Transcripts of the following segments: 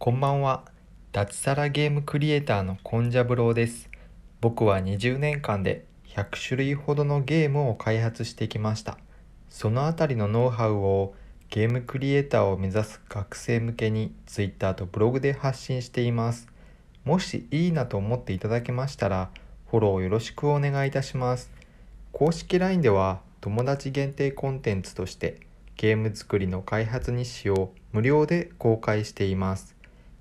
こんばんは。脱サラゲームクリエイターのコンジャブローです。僕は20年間で100種類ほどのゲームを開発してきました。そのあたりのノウハウをゲームクリエイターを目指す学生向けに Twitter とブログで発信しています。もしいいなと思っていただけましたら、フォローよろしくお願いいたします。公式 LINE では友達限定コンテンツとしてゲーム作りの開発日誌を無料で公開しています。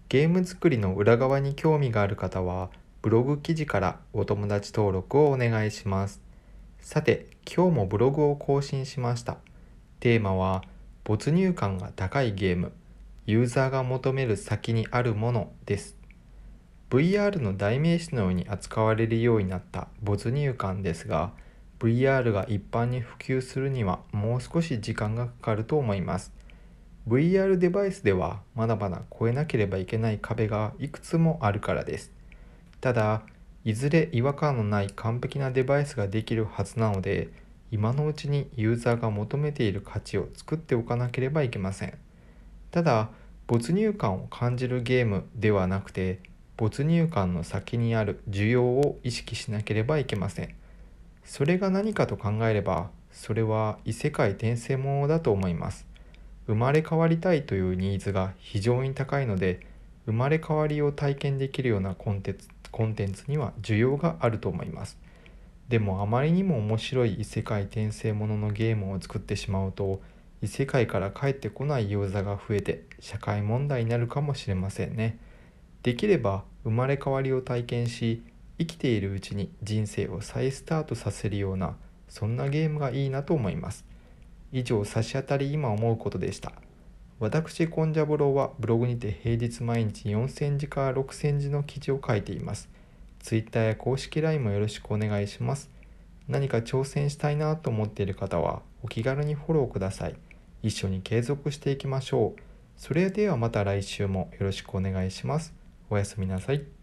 ゲーム作りの裏側に興味がある方はブログ記事からお友達登録をお願いします。さて、今日もブログを更新しました。テーマは没入感が高いゲーム、ユーザーが求める先にあるものです。VR の代名詞のように扱われるようになった没入感ですが、VR が一般に普及するにはもう少し時間がかかると思います。VR デバイスではまだまだ越えなければいけない壁がいくつもあるからです。ただ、いずれ違和感のない完璧なデバイスができるはずなので、今のうちにユーザーが求めている価値を作っておかなければいけません。ただ、没入感を感じるゲームではなくて、没入感の先にある需要を意識しなければいけません。それが何かと考えれば、それは異世界転生ものだと思います。生まれ変わりたいというニーズが非常に高いので、生まれ変わりを体験できるようなコンテンツコンテンツには需要があると思います。でもあまりにも面白い異世界転生もののゲームを作ってしまうと、異世界から帰ってこないユーザーが増えて社会問題になるかもしれませんね。できれば生まれ変わりを体験し、生きているうちに人生を再スタートさせるような、そんなゲームがいいなと思います。以上、差し当たり今思うことでした。私、コンジャブローはブログにて平日毎日4000字から6000字の記事を書いています。Twitter や公式 LINE もよろしくお願いします。何か挑戦したいなと思っている方はお気軽にフォローください。一緒に継続していきましょう。それではまた来週もよろしくお願いします。おやすみなさい。